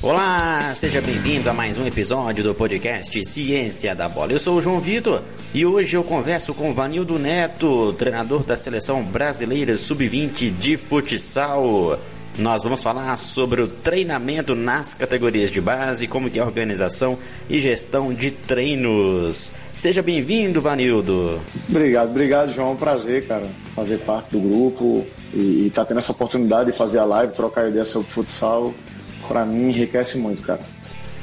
Olá, seja bem-vindo a mais um episódio do podcast Ciência da Bola. Eu sou o João Vitor e hoje eu converso com Vanildo Neto, treinador da seleção brasileira sub-20 de futsal. Nós vamos falar sobre o treinamento nas categorias de base, como que é a organização e gestão de treinos. Seja bem-vindo, Vanildo. Obrigado, obrigado, João. É prazer, cara, fazer parte do grupo e estar tá tendo essa oportunidade de fazer a live, trocar ideia sobre futsal para mim enriquece muito, cara.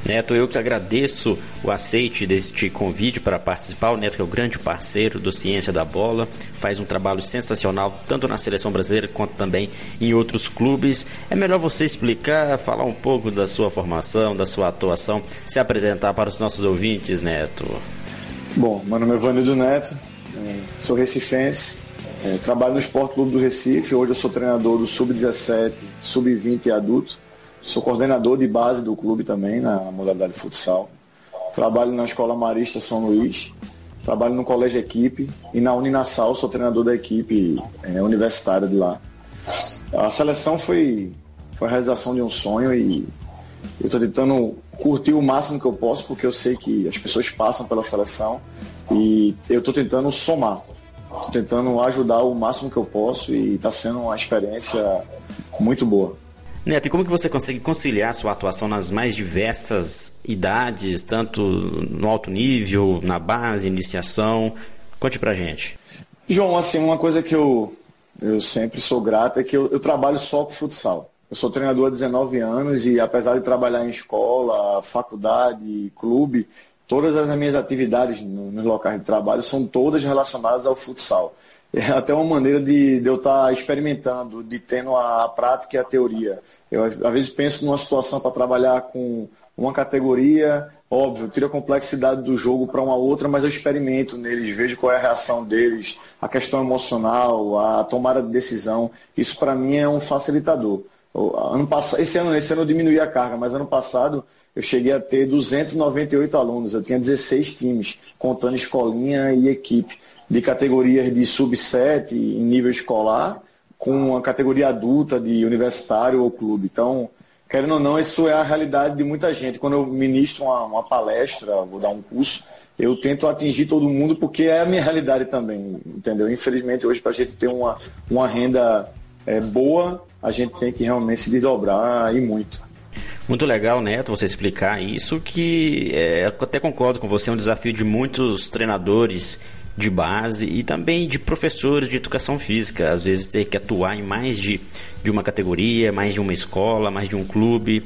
Neto, eu que agradeço o aceite deste convite para participar. O Neto é o grande parceiro do Ciência da Bola, faz um trabalho sensacional tanto na seleção brasileira quanto também em outros clubes. É melhor você explicar, falar um pouco da sua formação, da sua atuação, se apresentar para os nossos ouvintes, Neto. Bom, meu nome é Vanildo Neto, é, sou recifense, é, trabalho no Esporte Clube do Recife. Hoje eu sou treinador do Sub-17, Sub-20 e adulto. Sou coordenador de base do clube também, na modalidade futsal. Trabalho na Escola Marista São Luís. Trabalho no Colégio Equipe e na Uninasal sou treinador da equipe é, universitária de lá. A seleção foi, foi a realização de um sonho e eu estou tentando curtir o máximo que eu posso, porque eu sei que as pessoas passam pela seleção e eu estou tentando somar. Estou tentando ajudar o máximo que eu posso e está sendo uma experiência muito boa. Neto, e como que você consegue conciliar sua atuação nas mais diversas idades, tanto no alto nível, na base, iniciação? Conte pra gente. João, assim, uma coisa que eu, eu sempre sou grato é que eu, eu trabalho só com futsal. Eu sou treinador há 19 anos e apesar de trabalhar em escola, faculdade, clube, todas as minhas atividades nos locais de trabalho são todas relacionadas ao futsal. É até uma maneira de, de eu estar experimentando, de tendo a, a prática e a teoria. Eu, às vezes, penso numa situação para trabalhar com uma categoria, óbvio, tiro a complexidade do jogo para uma outra, mas eu experimento neles, vejo qual é a reação deles, a questão emocional, a tomada de decisão. Isso, para mim, é um facilitador. Ano passado, esse ano, esse ano eu diminuí a carga, mas ano passado eu cheguei a ter 298 alunos, eu tinha 16 times, contando escolinha e equipe, de categorias de sub-7 em nível escolar com a categoria adulta de universitário ou clube. Então, querendo ou não, isso é a realidade de muita gente. Quando eu ministro uma, uma palestra, vou dar um curso, eu tento atingir todo mundo porque é a minha realidade também, entendeu? Infelizmente, hoje, para a gente ter uma, uma renda é, boa, a gente tem que realmente se desdobrar e muito. Muito legal, Neto, você explicar isso, que é, até concordo com você, é um desafio de muitos treinadores de base e também de professores de educação física. Às vezes ter que atuar em mais de, de uma categoria, mais de uma escola, mais de um clube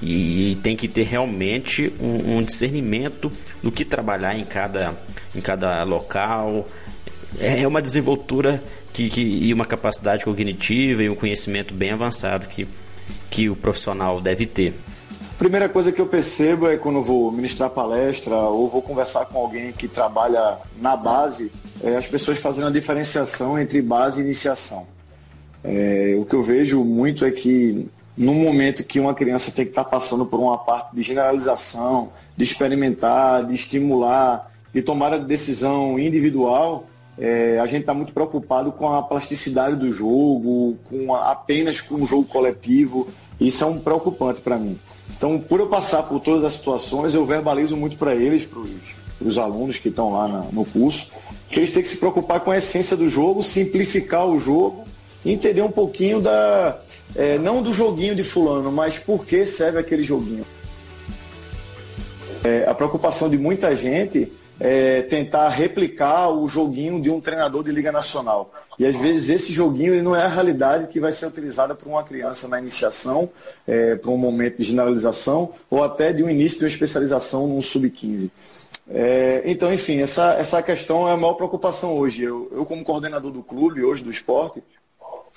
e, e tem que ter realmente um, um, discernimento do que trabalhar em cada, em cada local. É, é uma desenvoltura que, que, e uma capacidade cognitiva e um conhecimento bem avançado que, que o profissional deve ter. Primeira coisa que eu percebo é quando vou ministrar palestra ou vou conversar com alguém que trabalha na base, é as pessoas fazendo a diferenciação entre base e iniciação. É, o que eu vejo muito é que no momento que uma criança tem que estar passando por uma parte de generalização, de experimentar, de estimular, de tomada de decisão individual, é, a gente está muito preocupado com a plasticidade do jogo, com a, apenas com o jogo coletivo. Isso é um preocupante para mim. Então, por eu passar por todas as situações, eu verbalizo muito para eles, para os alunos que estão lá na, no curso, que eles têm que se preocupar com a essência do jogo, simplificar o jogo entender um pouquinho da. É, não do joguinho de fulano, mas por que serve aquele joguinho. É, a preocupação de muita gente é, tentar replicar o joguinho de um treinador de Liga Nacional. E às vezes esse joguinho não é a realidade que vai ser utilizada por uma criança na iniciação, é, para um momento de generalização, ou até de um início de uma especialização num sub-15. É, então, enfim, essa, essa questão é a maior preocupação hoje. Eu, eu, como coordenador do clube, hoje do esporte,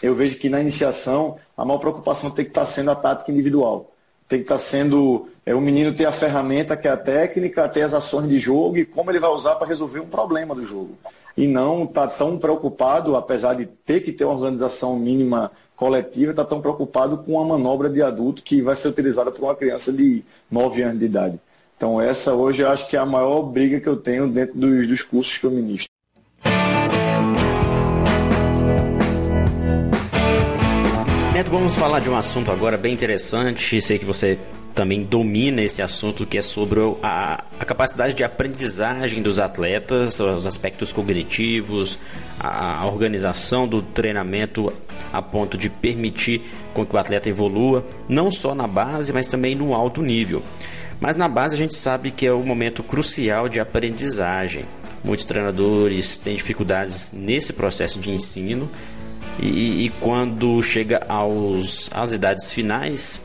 eu vejo que na iniciação a maior preocupação tem que estar sendo a tática individual tem que estar tá sendo é, o menino ter a ferramenta que é a técnica, ter as ações de jogo e como ele vai usar para resolver um problema do jogo. E não estar tá tão preocupado, apesar de ter que ter uma organização mínima coletiva, está tão preocupado com a manobra de adulto que vai ser utilizada por uma criança de 9 anos de idade. Então essa hoje eu acho que é a maior briga que eu tenho dentro dos, dos cursos que eu ministro. Neto, vamos falar de um assunto agora bem interessante. Sei que você também domina esse assunto que é sobre a, a capacidade de aprendizagem dos atletas, os aspectos cognitivos, a, a, organização do treinamento a ponto de permitir com que o atleta evolua, não só na base, mas também no alto nível. Mas na base a gente sabe que é o momento crucial de aprendizagem. Muitos treinadores têm dificuldades nesse processo de ensino e, e quando chega aos, às idades finais,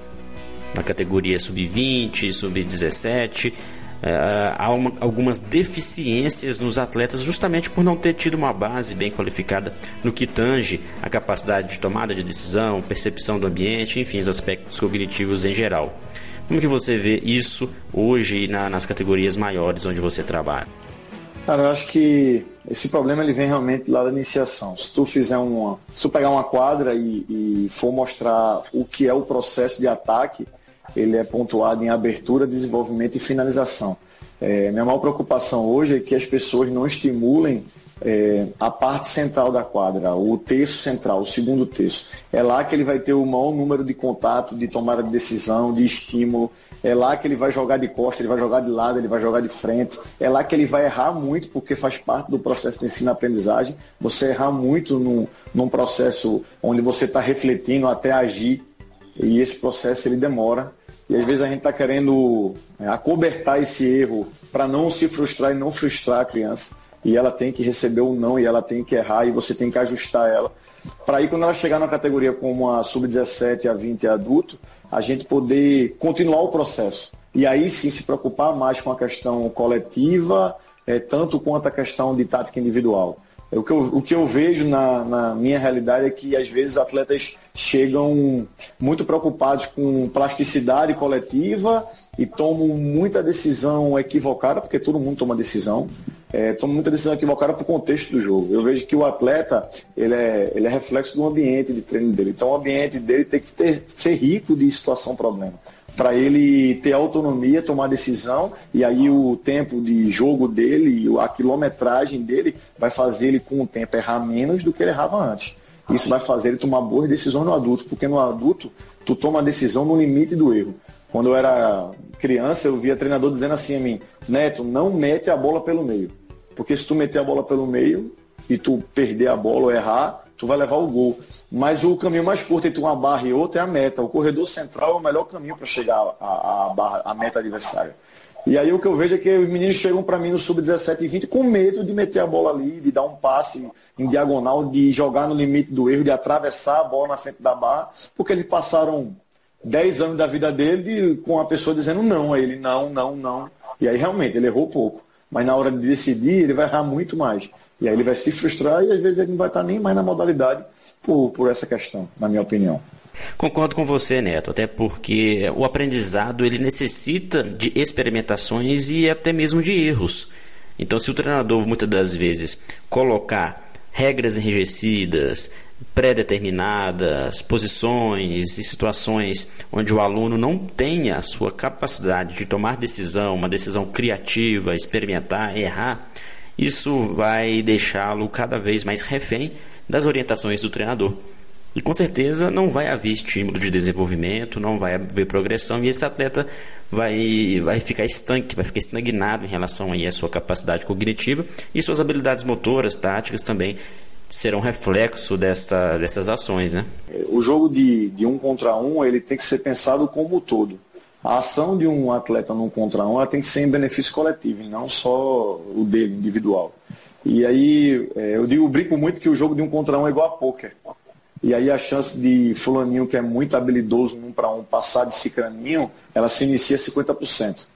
na categoria sub-20, sub-17, Uh, há uma, algumas deficiências nos atletas justamente por não ter tido uma base bem qualificada no que tange a capacidade de tomada de decisão, percepção do ambiente, enfim, os aspectos cognitivos em geral. Como que você vê isso hoje na, nas categorias maiores onde você trabalha? Cara, eu acho que esse problema ele vem realmente lá da iniciação. Se tu fizer uma, se tu pegar uma quadra e, e for mostrar o que é o processo de ataque, ele é pontuado em abertura, desenvolvimento e finalização. É, minha maior preocupação hoje é que as pessoas não estimulem é, a parte central da quadra, o terço central, o segundo terço. É lá que ele vai ter o maior número de contato, de tomada de decisão, de estímulo. É lá que ele vai jogar de costa, ele vai jogar de lado, ele vai jogar de frente. É lá que ele vai errar muito, porque faz parte do processo de ensino-aprendizagem. Você errar muito num, num processo onde você está refletindo até agir. E esse processo ele demora. E às vezes a gente está querendo é, acobertar esse erro para não se frustrar e não frustrar a criança. E ela tem que receber o não e ela tem que errar e você tem que ajustar ela. Para aí, quando ela chegar na categoria como a sub-17, a 20 adulto, a gente poder continuar o processo. E aí sim se preocupar mais com a questão coletiva, é, tanto quanto a questão de tática individual. O que eu, o que eu vejo na, na, minha realidade é que às vezes atletas chegam muito preocupados com plasticidade coletiva e tomam muita decisão equivocada, porque todo mundo toma decisão, é, toma muita decisão equivocada para o contexto do jogo. Eu vejo que o atleta ele é, ele é reflexo do ambiente de treino dele. Então o ambiente dele tem que ter, ser rico de situação-problema para ele ter autonomia, tomar decisão, e aí o tempo de jogo dele, a quilometragem dele, vai fazer ele com o tempo errar menos do que ele errava antes. Isso vai fazer ele tomar boas decisões no adulto, porque no adulto tu toma a decisão no limite do erro. Quando eu era criança, eu via treinador dizendo assim a mim, Neto, não mete a bola pelo meio. Porque se tu meter a bola pelo meio e tu perder a bola ou errar, tu vai levar o gol. Mas o caminho mais curto entre uma barra e outra é a meta. O corredor central é o melhor caminho para chegar à, barra, à meta adversária. E aí o que eu vejo é que os meninos chegam para mim no sub-17 e 20 com medo de meter a bola ali, de dar um passe em diagonal, de jogar no limite do erro, de atravessar a bola na frente da barra, porque eles passaram 10 anos da vida dele com a pessoa dizendo não a ele, não, não, não. E aí realmente ele errou pouco. Mas na hora de decidir, ele vai errar muito mais. E aí ele vai se frustrar e às vezes ele não vai estar nem mais na modalidade por, por essa questão, na minha opinião. Concordo com você, Neto, até porque o aprendizado ele necessita de experimentações e até mesmo de erros. Então, se o treinador muitas das vezes colocar regras enrijecidas, pré-determinadas, posições e situações onde o aluno não tenha a sua capacidade de tomar decisão, uma decisão criativa, experimentar, errar, isso vai deixá-lo cada vez mais refém das orientações do treinador. E com certeza não vai haver estímulo de desenvolvimento, não vai haver progressão e esse atleta vai, vai ficar estanque, vai ficar estagnado em relação aí à sua capacidade cognitiva e suas habilidades motoras, táticas também serão reflexo desta, dessas ações, né? O jogo de, de um contra um ele tem que ser pensado como um todo a ação de um atleta num contra um ela tem que ser em benefício coletivo, não só o dele, individual. E aí, é, eu digo, brinco muito que o jogo de um contra um é igual a pôquer. E aí a chance de fulaninho, que é muito habilidoso num para um, passar de cicraninho, ela se inicia 50%.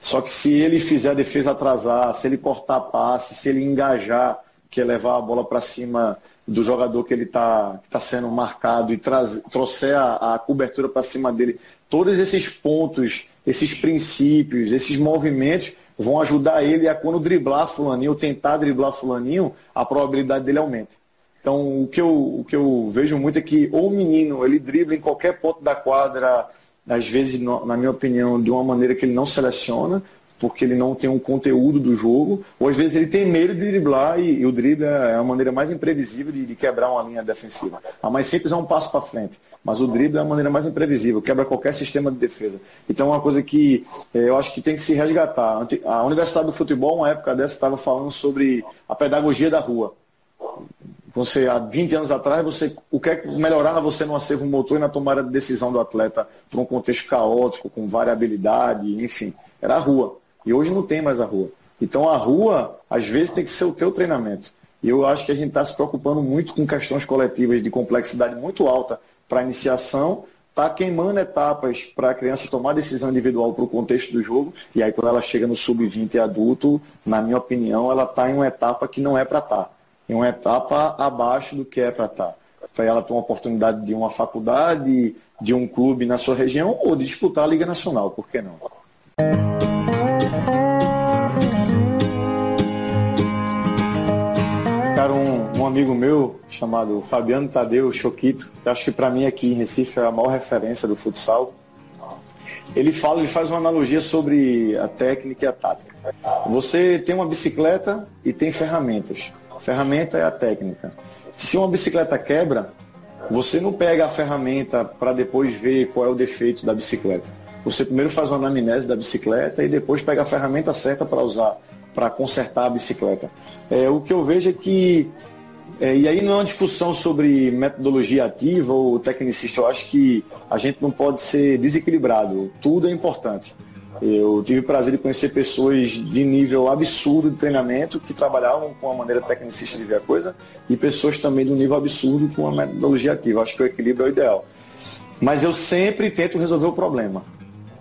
Só que se ele fizer a defesa atrasar, se ele cortar passe, se ele engajar, que é levar a bola para cima do jogador que ele está tá sendo marcado e trouxer a, a cobertura para cima dele todos esses pontos, esses princípios, esses movimentos vão ajudar ele a quando driblar fulaninho, ou tentar driblar fulaninho, a probabilidade dele aumenta. Então, o que, eu, o que eu vejo muito é que o menino, ele dribla em qualquer ponto da quadra, às vezes, na minha opinião, de uma maneira que ele não seleciona, porque ele não tem um conteúdo do jogo, ou às vezes ele tem medo de driblar e, e o drible é a maneira mais imprevisível de, de, quebrar uma linha defensiva. A mais simples é um passo para frente, mas o drible é a maneira mais imprevisível, quebra qualquer sistema de defesa. Então é uma coisa que é, eu acho que tem que se resgatar. A Universidade do Futebol, uma época dessa, estava falando sobre a pedagogia da rua. Você, há 20 anos atrás, você, o que é que melhorava você no acervo motor e na tomada de decisão do atleta para um contexto caótico, com variabilidade, enfim, era a rua. E hoje não tem mais a rua. Então a rua, às vezes, tem que ser o teu treinamento. E eu acho que a gente está se preocupando muito com questões coletivas de complexidade muito alta para iniciação, está queimando etapas para a criança tomar decisão individual para o contexto do jogo, e aí quando ela chega no sub-20 adulto, na minha opinião, ela está em uma etapa que não é para estar. Tá em uma etapa abaixo do que é para estar. Tá. Para ela ter uma oportunidade de uma faculdade, de um clube na sua região ou de disputar a Liga Nacional, por que não? Amigo meu chamado Fabiano Tadeu Choquito, que acho que para mim aqui em Recife é a maior referência do futsal, ele fala, ele faz uma analogia sobre a técnica e a tática. Você tem uma bicicleta e tem ferramentas ferramenta é a técnica. Se uma bicicleta quebra, você não pega a ferramenta para depois ver qual é o defeito da bicicleta. Você primeiro faz uma anamnese da bicicleta e depois pega a ferramenta certa para usar, para consertar a bicicleta. É, o que eu vejo é que, é, e aí não é uma discussão sobre metodologia ativa ou tecnicista, eu acho que a gente não pode ser desequilibrado, tudo é importante. Eu tive o prazer de conhecer pessoas de nível absurdo de treinamento que trabalhavam com a maneira tecnicista de ver a coisa e pessoas também de um nível absurdo com a metodologia ativa. Acho que o equilíbrio é o ideal. Mas eu sempre tento resolver o problema.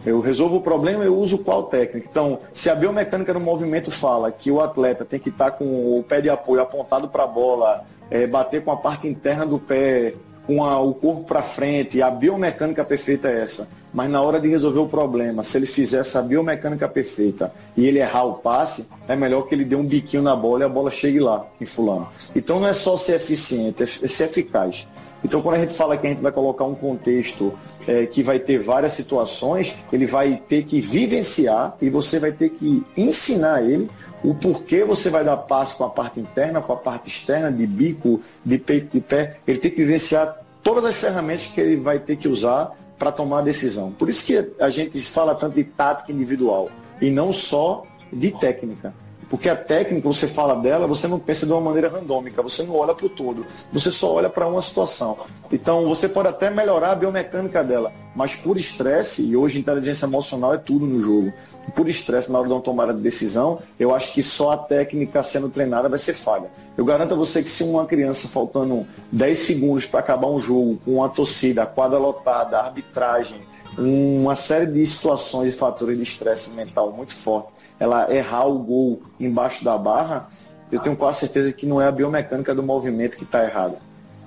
Eu resolvo o problema, eu uso qual técnica. Então, se a biomecânica do movimento fala que o atleta tem que estar com o pé de apoio apontado para a bola, é, bater com a parte interna do pé, com a, o corpo para frente, a biomecânica perfeita é essa mas na hora de resolver o problema, se ele fizer essa biomecânica perfeita e ele errar o passe, é melhor que ele dê um biquinho na bola e a bola chegue lá, em fulano. Então não é só ser eficiente, é ser eficaz. Então quando a gente fala que a gente vai colocar um contexto é, que vai ter várias situações, ele vai ter que vivenciar e você vai ter que ensinar ele o porquê você vai dar passe com a parte interna, com a parte externa, de bico, de peito, de pé. Ele tem que vivenciar todas as ferramentas que ele vai ter que usar para tomar a decisão. Por isso que a gente fala tanto de tática individual e não só de técnica. Porque a técnica, você fala dela, você não pensa de uma maneira randômica, você não olha para o todo, você só olha para uma situação. Então, você pode até melhorar a biomecânica dela, mas por estresse, e hoje inteligência emocional é tudo no jogo, por estresse na hora de uma tomada de decisão, eu acho que só a técnica sendo treinada vai ser falha. Eu garanto a você que se uma criança faltando 10 segundos para acabar um jogo, com a torcida, a quadra lotada, a arbitragem, uma série de situações e fatores de estresse mental muito forte, ela errar o gol embaixo da barra, eu tenho quase certeza que não é a biomecânica do movimento que está errada.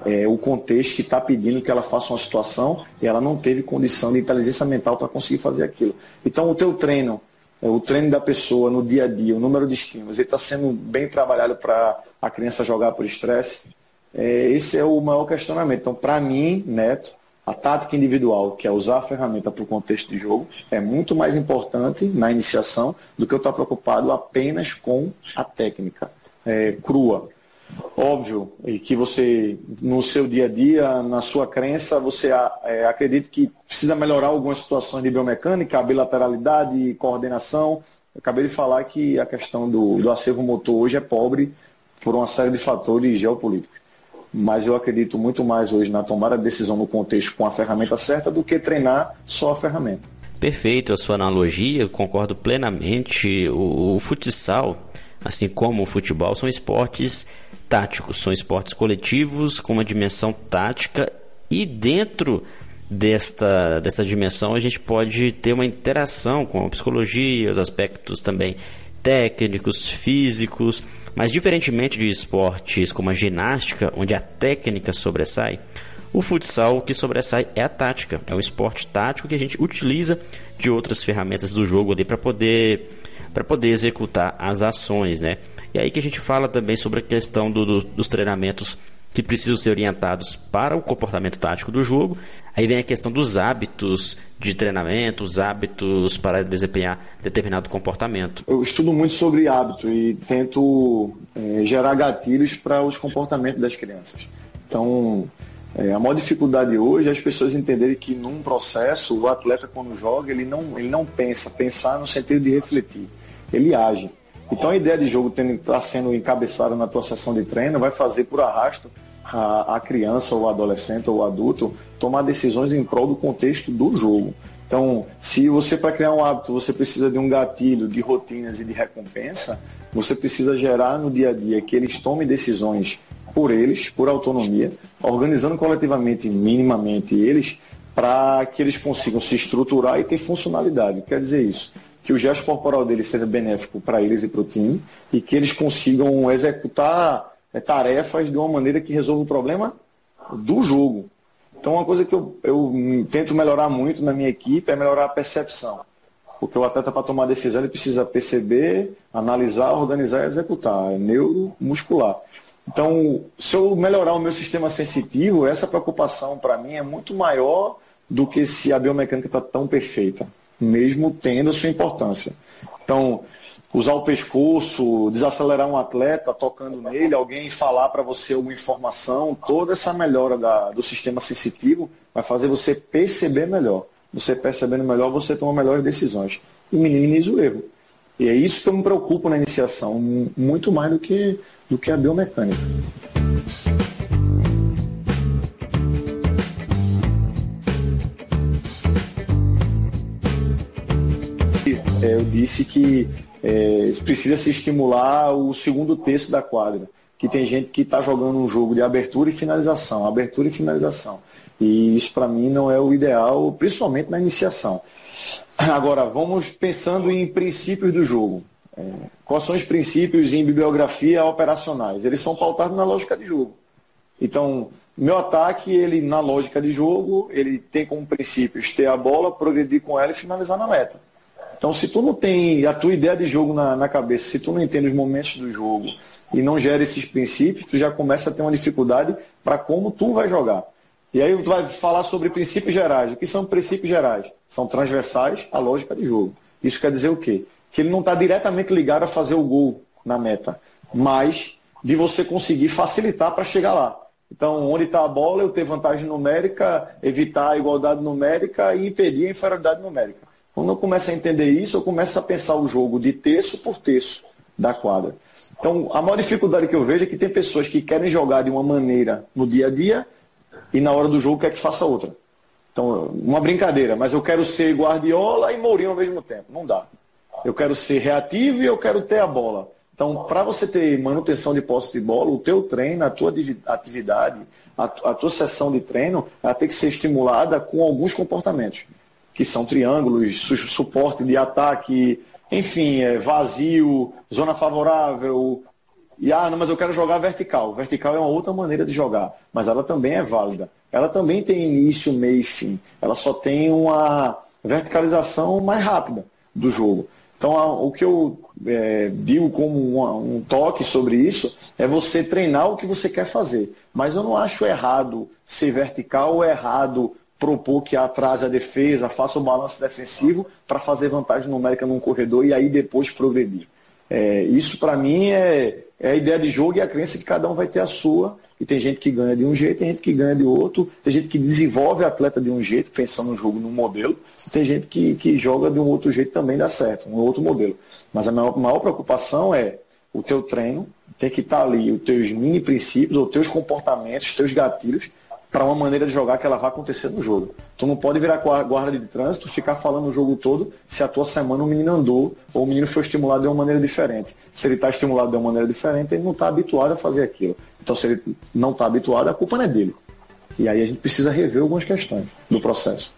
É o contexto que está pedindo que ela faça uma situação e ela não teve condição de inteligência mental para conseguir fazer aquilo. Então, o teu treino, o treino da pessoa no dia a dia, o número de estímulos, ele está sendo bem trabalhado para a criança jogar por estresse. É, esse é o maior questionamento. Então, para mim, Neto, a tática individual, que é usar a ferramenta para o contexto de jogo, é muito mais importante na iniciação do que eu estar preocupado apenas com a técnica é, crua. Óbvio, e que você, no seu dia a dia, na sua crença, você é, acredita que precisa melhorar algumas situações de biomecânica, bilateralidade, coordenação. Eu acabei de falar que a questão do, do acervo motor hoje é pobre por uma série de fatores geopolíticos mas eu acredito muito mais hoje na tomada de decisão no contexto com a ferramenta certa do que treinar só a ferramenta. Perfeito a sua analogia, concordo plenamente. O, o futsal, assim como o futebol, são esportes táticos, são esportes coletivos com uma dimensão tática e dentro desta, desta dimensão a gente pode ter uma interação com a psicologia, os aspectos também técnicos, físicos, mas diferentemente de esportes como a ginástica, onde a técnica sobressai, o futsal o que sobressai é a tática. É um esporte tático que a gente utiliza de outras ferramentas do jogo ali para poder para poder executar as ações, né? E aí que a gente fala também sobre a questão do, do, dos treinamentos que precisam ser orientados para o comportamento tático do jogo. Aí vem a questão dos hábitos de treinamento, os hábitos para desempenhar determinado comportamento. Eu estudo muito sobre hábito e tento é, gerar gatilhos para os comportamentos das crianças. Então, é, a maior dificuldade hoje é as pessoas entenderem que num processo, o atleta quando joga, ele não, ele não pensa, pensar no sentido de refletir, ele age. Então a ideia de jogo tendo está sendo encabeçada na tua sessão de treino vai fazer por arrasto a, a criança ou adolescente ou adulto tomar decisões em prol do contexto do jogo. Então, se você para criar um hábito você precisa de um gatilho, de rotinas e de recompensa, você precisa gerar no dia a dia que eles tomem decisões por eles, por autonomia, organizando coletivamente, minimamente eles, para que eles consigam se estruturar e ter funcionalidade. Quer dizer isso, que o gesto corporal deles seja benéfico para eles e para o time e que eles consigam executar tarefas de uma maneira que resolva o problema do jogo. Então, uma coisa que eu, eu tento melhorar muito na minha equipe é melhorar a percepção. Porque o atleta, para tomar decisão, ele precisa perceber, analisar, organizar e executar. É neuromuscular. Então, se eu melhorar o meu sistema sensitivo, essa preocupação para mim é muito maior do que se a biomecânica está tão perfeita, mesmo tendo sua importância. Então, usar o pescoço, desacelerar um atleta tocando nele, alguém falar para você alguma informação, toda essa melhora da, do sistema sensitivo vai fazer você perceber melhor. Você percebendo melhor, você toma melhores decisões e minimiza o erro. E é isso que eu me preocupo na iniciação, muito mais do que do que a biomecânica. É, eu disse que é, precisa se estimular o segundo terço da quadra, que tem gente que está jogando um jogo de abertura e finalização, abertura e finalização. E isso para mim não é o ideal, principalmente na iniciação. Agora, vamos pensando em princípios do jogo. É, quais são os princípios em bibliografia operacionais? Eles são pautados na lógica de jogo. Então, meu ataque, ele na lógica de jogo, ele tem como princípios ter a bola, progredir com ela e finalizar na meta. Então, se tu não tem a tua ideia de jogo na, na cabeça, se tu não entende os momentos do jogo e não gera esses princípios, tu já começa a ter uma dificuldade para como tu vai jogar. E aí tu vai falar sobre princípios gerais. O que são princípios gerais? São transversais à lógica de jogo. Isso quer dizer o quê? que ele não está diretamente ligado a fazer o gol na meta, mas de você conseguir facilitar para chegar lá. Então, onde está a bola, eu ter vantagem numérica, evitar a igualdade numérica e impedir a inferioridade numérica. Quando eu começo a entender isso, eu começo a pensar o jogo de terço por terço da quadra. Então, a maior dificuldade que eu vejo é que tem pessoas que querem jogar de uma maneira no dia a dia e na hora do jogo quer que faça outra. Então, uma brincadeira, mas eu quero ser Guardiola e Mourinho ao mesmo tempo. Não dá eu quero ser reativo e eu quero ter a bola. Então, para você ter manutenção de posse de bola, o teu treino, a tua atividade, a, a tua sessão de treino, ela tem que ser estimulada com alguns comportamentos, que são triângulos, su suporte de ataque, enfim, é, vazio, zona favorável. E, ah, não, mas eu quero jogar vertical. Vertical é uma outra maneira de jogar, mas ela também é válida. Ela também tem início, meio e fim. Ela só tem uma verticalização mais rápida do jogo. Então, o que eu é, digo como um, um toque sobre isso é você treinar o que você quer fazer. Mas eu não acho errado ser vertical ou errado propor que atrase a defesa, faça o balanço defensivo para fazer vantagem numérica num corredor e aí depois progredir. É, isso para mim é, é a ideia de jogo e a crença que cada um vai ter a sua. E tem gente que ganha de um jeito, tem gente que ganha de outro, tem gente que desenvolve atleta de um jeito, pensando no jogo num modelo, e tem gente que, que joga de um outro jeito também dá certo, um outro modelo. Mas a maior, maior preocupação é o teu treino, tem que estar tá ali os teus mini princípios, os teus comportamentos, os teus gatilhos, para uma maneira de jogar que ela vai acontecer no jogo. Tu não pode virar guarda de trânsito, ficar falando o jogo todo se a tua semana o menino andou ou o menino foi estimulado de uma maneira diferente. Se ele está estimulado de uma maneira diferente, ele não está habituado a fazer aquilo. Então, se ele não está habituado, a culpa não é dele. E aí a gente precisa rever algumas questões do processo.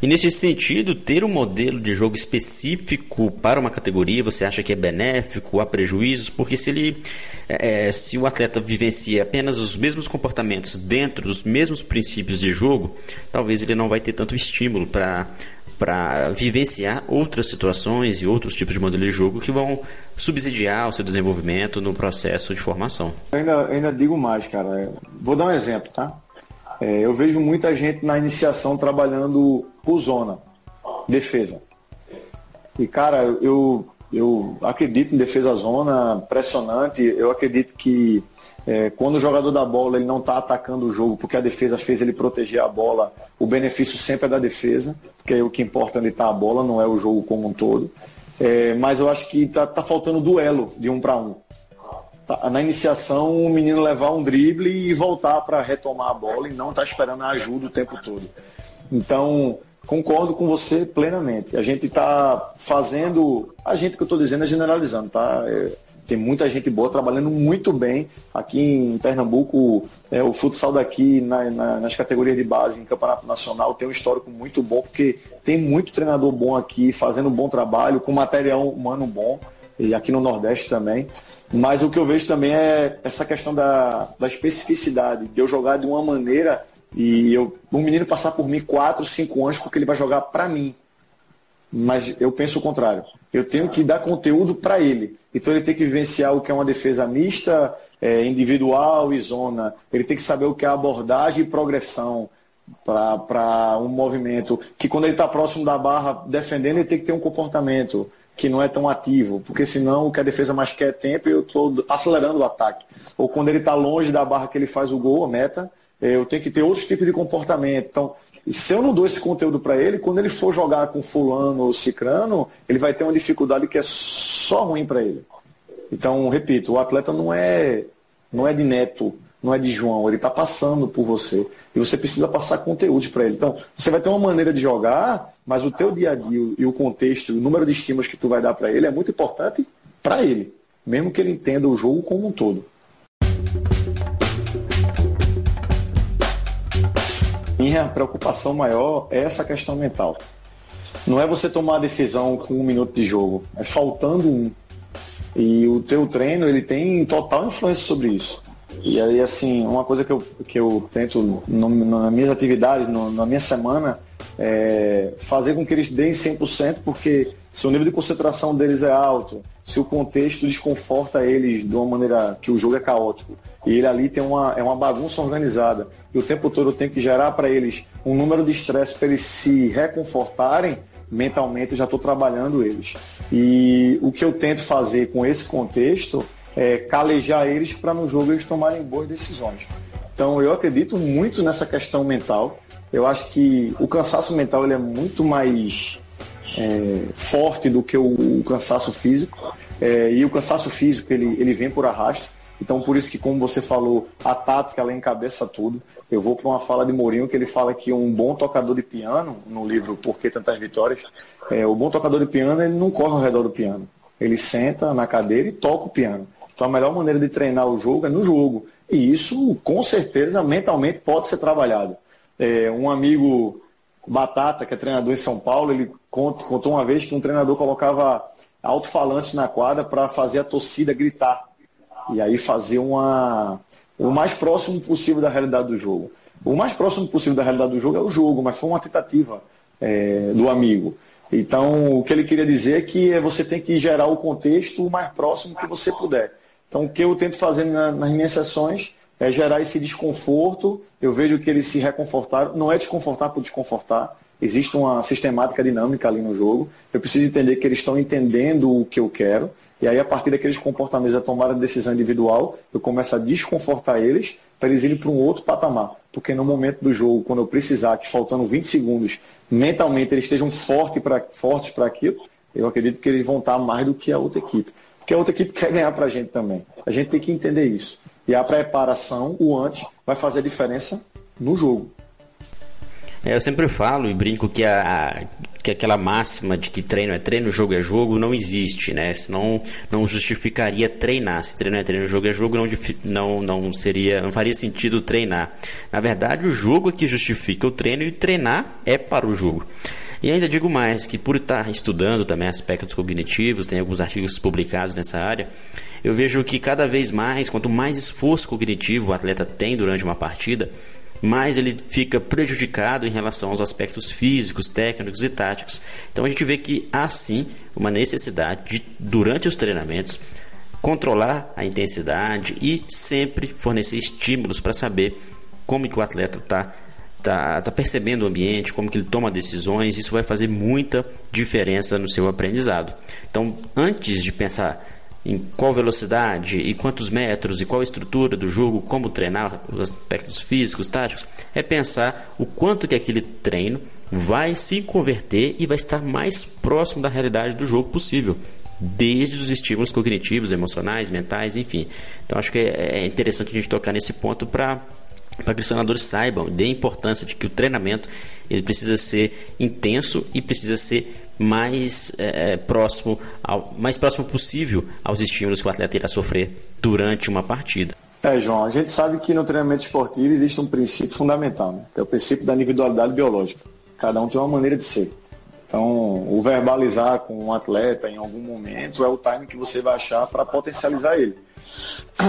E nesse sentido, ter um modelo de jogo específico para uma categoria, você acha que é benéfico, há prejuízos? Porque se ele, é, é, se o atleta vivencia apenas os mesmos comportamentos dentro dos mesmos princípios de jogo, talvez ele não vai ter tanto estímulo para para vivenciar outras situações e outros tipos de modelo de jogo que vão subsidiar o seu desenvolvimento no processo de formação. Eu ainda, ainda digo mais, cara. Vou dar um exemplo, tá? É, eu vejo muita gente na iniciação trabalhando por zona, defesa. E, cara, eu, eu acredito em defesa zona, pressionante. Eu acredito que é, quando o jogador da bola ele não está atacando o jogo porque a defesa fez ele proteger a bola, o benefício sempre é da defesa, porque o que importa é onde está a bola, não é o jogo como um todo. É, mas eu acho que está tá faltando duelo de um para um. Tá, na iniciação, o menino levar um drible e voltar para retomar a bola e não estar tá esperando a ajuda o tempo todo. Então, concordo com você plenamente. A gente está fazendo. A gente que eu estou dizendo é generalizando, tá? É, tem muita gente boa trabalhando muito bem aqui em Pernambuco. É, o futsal daqui na, na, nas categorias de base em campeonato nacional tem um histórico muito bom, porque tem muito treinador bom aqui fazendo um bom trabalho, com material humano bom, e aqui no Nordeste também. Mas o que eu vejo também é essa questão da, da especificidade, de eu jogar de uma maneira e eu, um menino passar por mim 4, 5 anos porque ele vai jogar para mim. Mas eu penso o contrário. Eu tenho que dar conteúdo para ele. Então ele tem que vivenciar o que é uma defesa mista, é, individual e zona. Ele tem que saber o que é abordagem e progressão para um movimento. Que quando ele está próximo da barra defendendo, ele tem que ter um comportamento que não é tão ativo, porque senão o que a defesa mais quer é tempo e eu estou acelerando o ataque. Ou quando ele está longe da barra que ele faz o gol, a meta, eu tenho que ter outro tipo de comportamento. Então, se eu não dou esse conteúdo para ele, quando ele for jogar com fulano ou cicrano, ele vai ter uma dificuldade que é só ruim para ele. Então, repito, o atleta não é, não é de neto, não é de João, ele está passando por você. E você precisa passar conteúdos para ele. Então, você vai ter uma maneira de jogar, mas o teu dia a dia e o contexto, o número de estímulos que tu vai dar para ele é muito importante para ele, mesmo que ele entenda o jogo como um todo. Minha preocupação maior é essa questão mental. Não é você tomar a decisão com um minuto de jogo, é faltando um. E o teu treino ele tem total influência sobre isso. E aí, assim, uma coisa que eu, que eu tento no, nas minhas atividades, no, na minha semana, é fazer com que eles deem 100%, porque se o nível de concentração deles é alto, se o contexto desconforta eles de uma maneira que o jogo é caótico, e ele ali tem uma, é uma bagunça organizada. E o tempo todo tem que gerar para eles um número de estresse para eles se reconfortarem. Mentalmente eu já estou trabalhando eles. E o que eu tento fazer com esse contexto é calejar eles para no jogo eles tomarem boas decisões. Então eu acredito muito nessa questão mental. Eu acho que o cansaço mental ele é muito mais é, forte do que o, o cansaço físico. É, e o cansaço físico ele, ele vem por arrasto. Então, por isso que, como você falou, a tática ela encabeça tudo. Eu vou para uma fala de Mourinho que ele fala que um bom tocador de piano, no livro Por que Tantas Vitórias, é, o bom tocador de piano ele não corre ao redor do piano. Ele senta na cadeira e toca o piano. Então, a melhor maneira de treinar o jogo é no jogo. E isso, com certeza, mentalmente pode ser trabalhado. É, um amigo Batata, que é treinador em São Paulo, ele contou uma vez que um treinador colocava alto-falantes na quadra para fazer a torcida gritar e aí fazer uma o mais próximo possível da realidade do jogo. O mais próximo possível da realidade do jogo é o jogo, mas foi uma tentativa é, do amigo. Então, o que ele queria dizer é que você tem que gerar o contexto o mais próximo que você puder. Então, o que eu tento fazer na, nas minhas sessões é gerar esse desconforto. Eu vejo que eles se reconfortaram. Não é desconfortar por desconfortar. Existe uma sistemática dinâmica ali no jogo. Eu preciso entender que eles estão entendendo o que eu quero. E aí, a partir daqueles comportamentos da tomada de decisão individual, eu começo a desconfortar eles para eles irem para um outro patamar. Porque no momento do jogo, quando eu precisar, que faltando 20 segundos, mentalmente eles estejam fortes para aquilo, eu acredito que eles vão estar mais do que a outra equipe. Porque a outra equipe quer ganhar para a gente também. A gente tem que entender isso. E a preparação, o antes, vai fazer a diferença no jogo. É, eu sempre falo e brinco que, a, que aquela máxima de que treino é treino, jogo é jogo, não existe, né? Senão não justificaria treinar. Se treino é treino, jogo é jogo, não, não, não seria, não faria sentido treinar. Na verdade, o jogo é que justifica o treino e treinar é para o jogo. E ainda digo mais, que por estar estudando também aspectos cognitivos, tem alguns artigos publicados nessa área, eu vejo que cada vez mais, quanto mais esforço cognitivo o atleta tem durante uma partida, mais ele fica prejudicado em relação aos aspectos físicos, técnicos e táticos. Então a gente vê que há sim uma necessidade de, durante os treinamentos, controlar a intensidade e sempre fornecer estímulos para saber como que o atleta está tá, tá percebendo o ambiente, como que ele toma decisões, isso vai fazer muita diferença no seu aprendizado. Então, antes de pensar em qual velocidade e quantos metros e qual estrutura do jogo, como treinar os aspectos físicos, táticos, é pensar o quanto que aquele treino vai se converter e vai estar mais próximo da realidade do jogo possível, desde os estímulos cognitivos, emocionais, mentais, enfim. Então acho que é, é interessante a gente tocar nesse ponto para para que os treinadores saibam, dê importância de que o treinamento ele precisa ser intenso e precisa ser mais é, é, próximo ao mais próximo possível aos estímulos que o atleta irá sofrer durante uma partida. É, João, a gente sabe que no treinamento esportivo existe um princípio fundamental, né? que é o princípio da individualidade biológica. Cada um tem uma maneira de ser. Então, o verbalizar com um atleta em algum momento é o time que você vai achar para potencializar ele.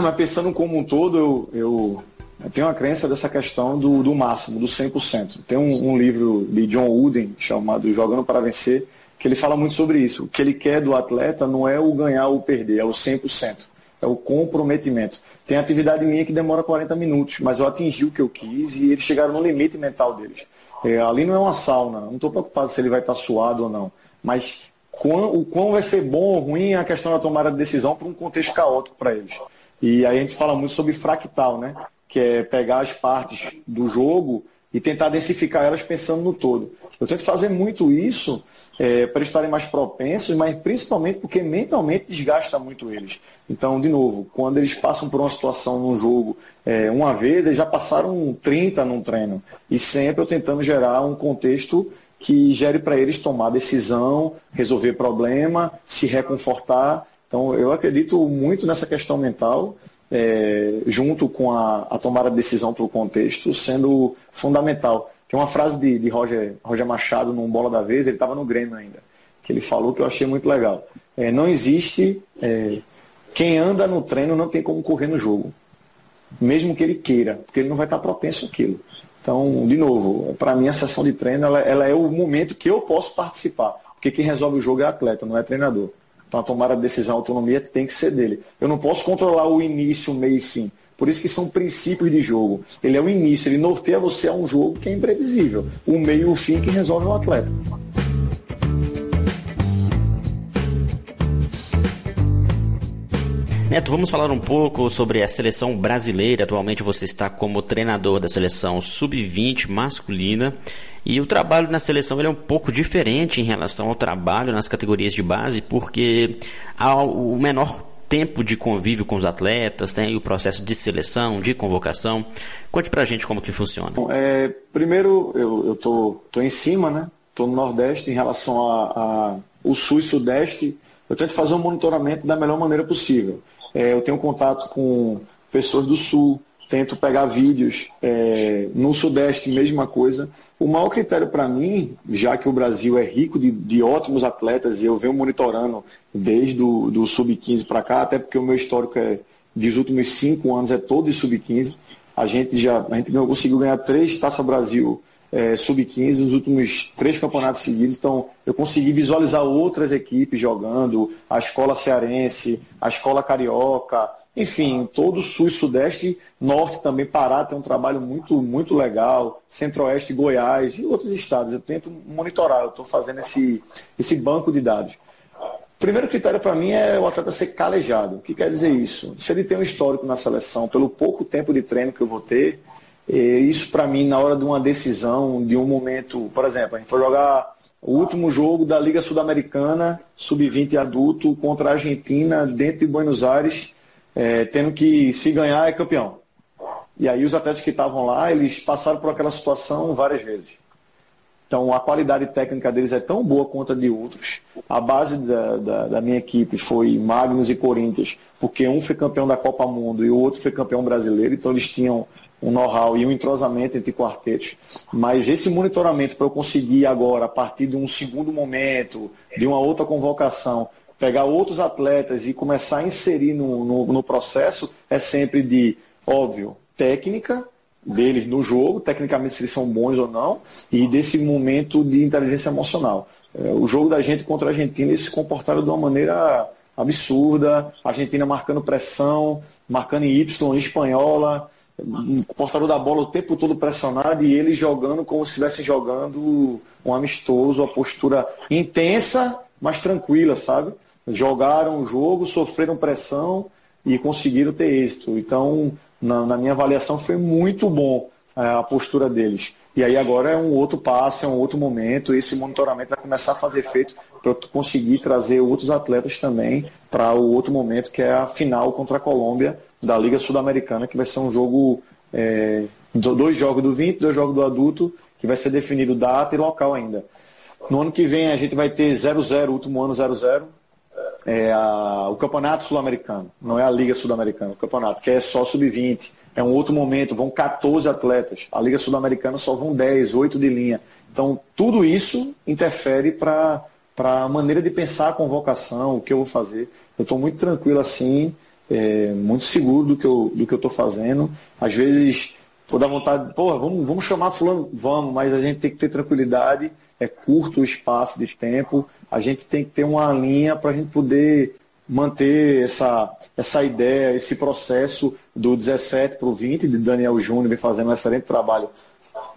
Mas pensando como um todo, eu, eu tenho uma crença dessa questão do, do máximo, do 100%. Tem um, um livro de John Wooden chamado Jogando para Vencer, que ele fala muito sobre isso. O que ele quer do atleta não é o ganhar ou perder, é o 100%. É o comprometimento. Tem atividade minha que demora 40 minutos, mas eu atingi o que eu quis e eles chegaram no limite mental deles. É, ali não é uma sauna, não estou preocupado se ele vai estar suado ou não. Mas quão, o quão vai ser bom ou ruim é a questão da tomada de decisão para um contexto caótico para eles. E aí a gente fala muito sobre fractal, né? Que é pegar as partes do jogo e tentar densificar elas pensando no todo. Eu tento fazer muito isso é, para estarem mais propensos, mas principalmente porque mentalmente desgasta muito eles. Então, de novo, quando eles passam por uma situação num jogo é, uma vez, eles já passaram 30 num treino. E sempre eu tentando gerar um contexto que gere para eles tomar decisão, resolver problema, se reconfortar. Então, eu acredito muito nessa questão mental é, junto com a, a, tomada de decisão para o contexto, sendo fundamental. Tem uma frase de, de Roger, Roger Machado num Bola da Vez, ele estava no Grêmio ainda, que ele falou que eu achei muito legal. É, não existe. É, quem anda no treino não tem como correr no jogo. Mesmo que ele queira, porque ele não vai estar propenso àquilo. Então, de novo, para mim a sessão de treino ela, ela é o momento que eu posso participar. Porque quem resolve o jogo é atleta, não é treinador. Então a tomada de decisão, a autonomia tem que ser dele. Eu não posso controlar o início, o meio e fim. Por isso que são princípios de jogo. Ele é o início, ele norteia você a um jogo que é imprevisível. O meio e o fim que resolve o atleta. Neto, vamos falar um pouco sobre a seleção brasileira. Atualmente você está como treinador da seleção sub-20 masculina. E o trabalho na seleção é um pouco diferente em relação ao trabalho nas categorias de base, porque há o menor tempo de convívio com os atletas, tem o processo de seleção, de convocação. Conte pra gente como que funciona. Bom, é, primeiro, eu, eu tô, tô em cima, né? Tô no Nordeste em relação ao Sul e Sudeste. Eu tento fazer um monitoramento da melhor maneira possível. É, eu tenho contato com pessoas do Sul, tento pegar vídeos. É, no Sudeste, mesma coisa. O maior critério para mim, já que o Brasil é rico de, de, ótimos atletas e eu venho monitorando desde o do sub-15 para cá, até porque o meu histórico é, dos últimos cinco anos é todo de sub-15. A gente já a gente conseguiu ganhar três Taça Brasil é, sub-15 nos últimos três campeonatos seguidos. Então, eu consegui visualizar outras equipes jogando, a escola cearense, a escola carioca, enfim, todo o sul e sudeste, norte também, Pará tem um trabalho muito, muito legal, centro-oeste, Goiás e outros estados. Eu tento monitorar, eu estou fazendo esse, esse banco de dados. Primeiro critério para mim é o atleta ser calejado. O que quer dizer isso? Se ele tem um histórico na seleção, pelo pouco tempo de treino que eu vou ter, isso para mim, na hora de uma decisão, de um momento, por exemplo, a gente foi jogar o último jogo da Liga Sul-Americana, sub-20 adulto, contra a Argentina, dentro de Buenos Aires, é, tendo que se ganhar é campeão. E aí os atletas que estavam lá, eles passaram por aquela situação várias vezes. Então a qualidade técnica deles é tão boa quanto a de outros. A base da, da, da, minha equipe foi Magnus e Corinthians, porque um foi campeão da Copa Mundo e o outro foi campeão brasileiro, então eles tinham um know-how e um entrosamento entre quartetos. Mas esse monitoramento para eu conseguir agora, a partir de um segundo momento, de uma outra convocação, pegar outros atletas e começar a inserir no, no, no processo é sempre de, óbvio, técnica deles no jogo, tecnicamente se eles são bons ou não, e desse momento de inteligência emocional. É, o jogo da gente contra a Argentina, eles se comportaram de uma maneira absurda, a Argentina marcando pressão, marcando em Y, em espanhola, portador da bola o tempo todo pressionado e eles jogando como se estivessem jogando um amistoso, a postura intensa, mas tranquila, sabe? Jogaram o jogo, sofreram pressão e conseguiram ter êxito. Então, na, na minha avaliação, foi muito bom é, a postura deles. E aí agora é um outro passo, é um outro momento, esse monitoramento vai começar a fazer efeito para eu conseguir trazer outros atletas também para o outro momento, que é a final contra a Colômbia da Liga Sul-Americana, que vai ser um jogo, é, dois jogos do 20, dois jogos do adulto, que vai ser definido data e local ainda. No ano que vem a gente vai ter 0-0, último ano 0-0, é a, o Campeonato Sul-Americano, não é a Liga Sul-Americana, o campeonato, que é só sub-20 é um outro momento, vão 14 atletas. A Liga Sul-Americana só vão 10, 8 de linha. Então, tudo isso interfere para a maneira de pensar a convocação, o que eu vou fazer. Eu estou muito tranquilo assim, é, muito seguro do que eu estou fazendo. Às vezes, vou dar vontade, porra, vamos, vamos chamar fulano, vamos, mas a gente tem que ter tranquilidade, é curto o espaço de tempo, a gente tem que ter uma linha para a gente poder manter essa, essa ideia, esse processo do 17 para o 20, de Daniel Júnior vem fazendo um excelente trabalho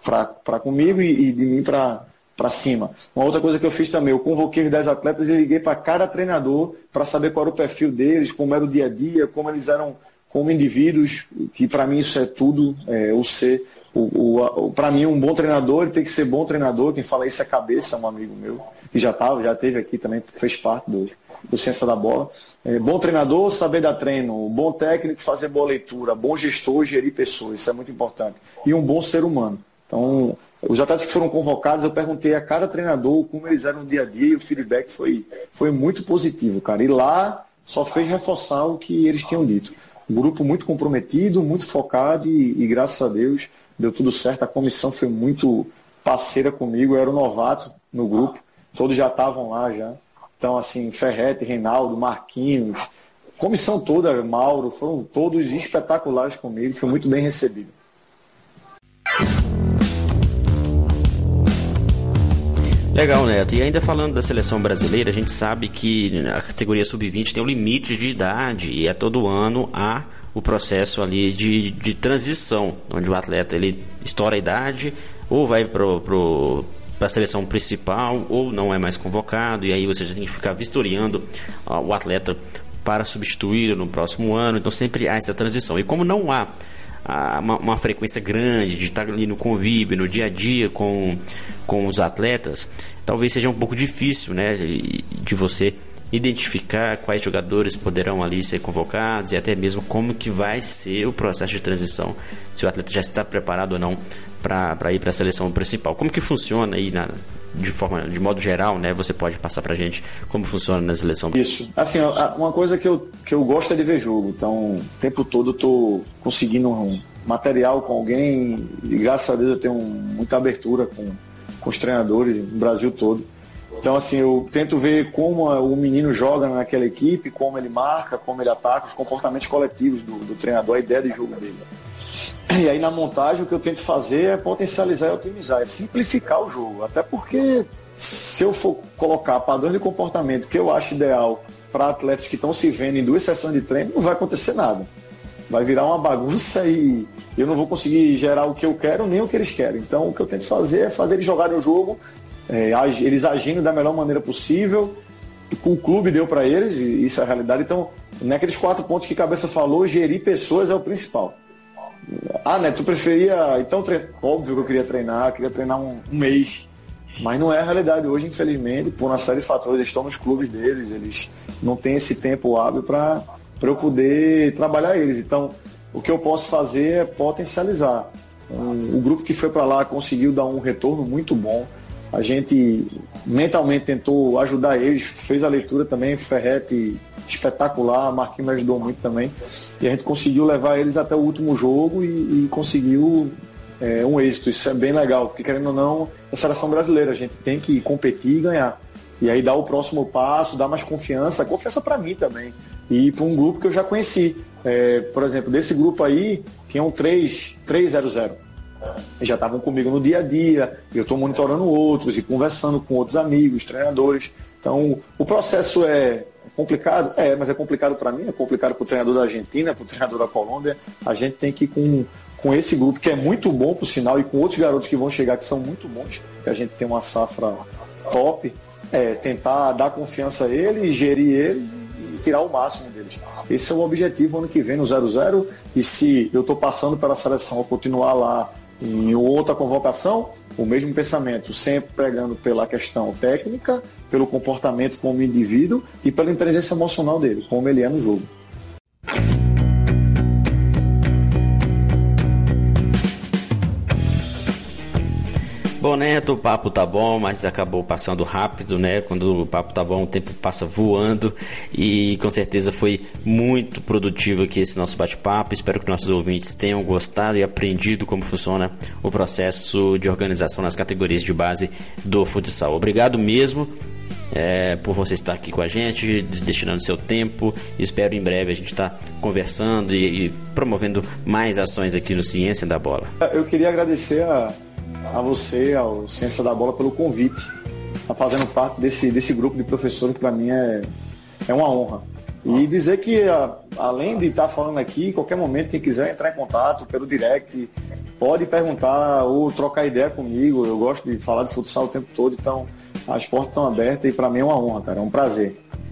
para comigo e, e, de mim para cima. Uma outra coisa que eu fiz também, eu convoquei os 10 atletas e liguei para cada treinador para saber qual era o perfil deles, como era o dia a dia, como eles eram como indivíduos, que para mim isso é tudo, é, o ser. O, o, para mim, um bom treinador ele tem que ser bom treinador. Quem fala isso é cabeça, um amigo meu, que já estava, já teve aqui também, fez parte do, do Ciência da Bola. É, bom treinador, saber dar treino. Bom técnico, fazer boa leitura. Bom gestor, gerir pessoas. Isso é muito importante. E um bom ser humano. Então, os atletas que foram convocados, eu perguntei a cada treinador como eles eram no dia a dia e o feedback foi, foi muito positivo, cara. E lá só fez reforçar o que eles tinham dito. Um grupo muito comprometido, muito focado e, e graças a Deus deu tudo certo. A comissão foi muito parceira comigo, eu era um novato no grupo, todos já estavam lá já. Então, assim, Ferrete, Reinaldo, Marquinhos, comissão toda, Mauro, foram todos espetaculares comigo, foi muito bem recebido. Legal, Neto. E ainda falando da seleção brasileira, a gente sabe que a categoria sub-20 tem um limite de idade e é todo ano há o processo ali de, de transição, onde o atleta ele estoura a idade ou vai pro, pro para a seleção principal ou não é mais convocado e aí você já tem que ficar vistoriando uh, o atleta para substituir no próximo ano. Então sempre há essa transição. E como não há uh, uma, uma, frequência grande de estar ali no convívio, no dia a dia com, com os atletas, talvez seja um pouco difícil né, de, você identificar quais jogadores poderão ali ser convocados e até mesmo como que vai ser o processo de transição, se o atleta já está preparado ou não para ir para a seleção principal. Como que funciona aí na, de forma de modo geral, né? Você pode passar para gente como funciona na seleção? Isso. Assim, uma coisa que eu, que eu gosto é de ver jogo. Então, o tempo todo eu tô conseguindo um material com alguém e graças a Deus eu tenho muita abertura com, com os treinadores no Brasil todo. Então, assim, eu tento ver como o menino joga naquela equipe, como ele marca, como ele ataca, os comportamentos coletivos do, do treinador, a ideia de jogo dele. E aí na montagem o que eu tento fazer é potencializar e otimizar, é simplificar o jogo. Até porque se eu for colocar padrões de comportamento que eu acho ideal para atletas que estão se vendo em duas sessões de treino, não vai acontecer nada. Vai virar uma bagunça e eu não vou conseguir gerar o que eu quero nem o que eles querem. Então o que eu tento fazer é fazer eles jogarem o jogo, é, eles agindo da melhor maneira possível, o clube deu para eles, e isso é a realidade. Então, naqueles quatro pontos que cabeça falou, gerir pessoas é o principal. Ah, né? Tu preferia. Então, tre... óbvio que eu queria treinar, queria treinar um, um, mês. Mas não é a realidade hoje, infelizmente, por uma série de fatores. Eles estão nos clubes deles, eles não têm esse tempo hábil para eu poder trabalhar eles. Então, o que eu posso fazer é potencializar. Um, o grupo que foi para lá conseguiu dar um retorno muito bom. A gente mentalmente tentou ajudar eles, fez a leitura também, Ferrete espetacular, Marquinhos me ajudou muito também. E a gente conseguiu levar eles até o último jogo e, e conseguiu é, um êxito. Isso é bem legal, porque querendo ou não, é seleção brasileira, a gente tem que competir e ganhar. E aí dar o próximo passo, dar mais confiança, confiança para mim também. E para um grupo que eu já conheci. é, por exemplo, desse grupo aí, tinham três, três 00. Já estavam comigo no dia a dia, eu estou monitorando outros e conversando com outros amigos, treinadores. Então, o processo é complicado? É, mas é complicado para mim, é complicado para o treinador da Argentina, para o treinador da Colômbia. A gente tem que ir com, com esse grupo, que é muito bom, por sinal, e com outros garotos que vão chegar, que são muito bons, que a gente tem uma safra top, é tentar dar confiança a eles, gerir eles tirar o máximo deles. Esse é o objetivo ano que vem no 00. E se eu estou passando pela seleção, continuar lá em outra convocação, o mesmo pensamento, sempre pregando pela questão técnica, pelo comportamento como indivíduo e pela inteligência emocional dele, como ele é no jogo. Bom, Neto, o papo tá bom, mas acabou passando rápido, né? Quando o papo tá bom, o tempo passa voando e com certeza foi muito produtivo aqui esse nosso bate-papo. Espero que nossos ouvintes tenham gostado e aprendido como funciona o processo de organização nas categorias de base do futsal. Obrigado mesmo. É, por você estar aqui com a gente, destinando seu tempo. Espero em breve a gente estar tá conversando e, e promovendo mais ações aqui no Ciência da Bola. Eu queria agradecer a a você, ao Ciência da Bola, pelo convite a fazendo parte desse, desse grupo de professores que para mim é, é uma honra. E dizer que, além de estar falando aqui, em qualquer momento, quem quiser entrar em contato pelo direct, pode perguntar ou trocar ideia comigo. Eu gosto de falar de futsal o tempo todo, então as portas estão abertas e para mim é uma honra, cara, é um prazer.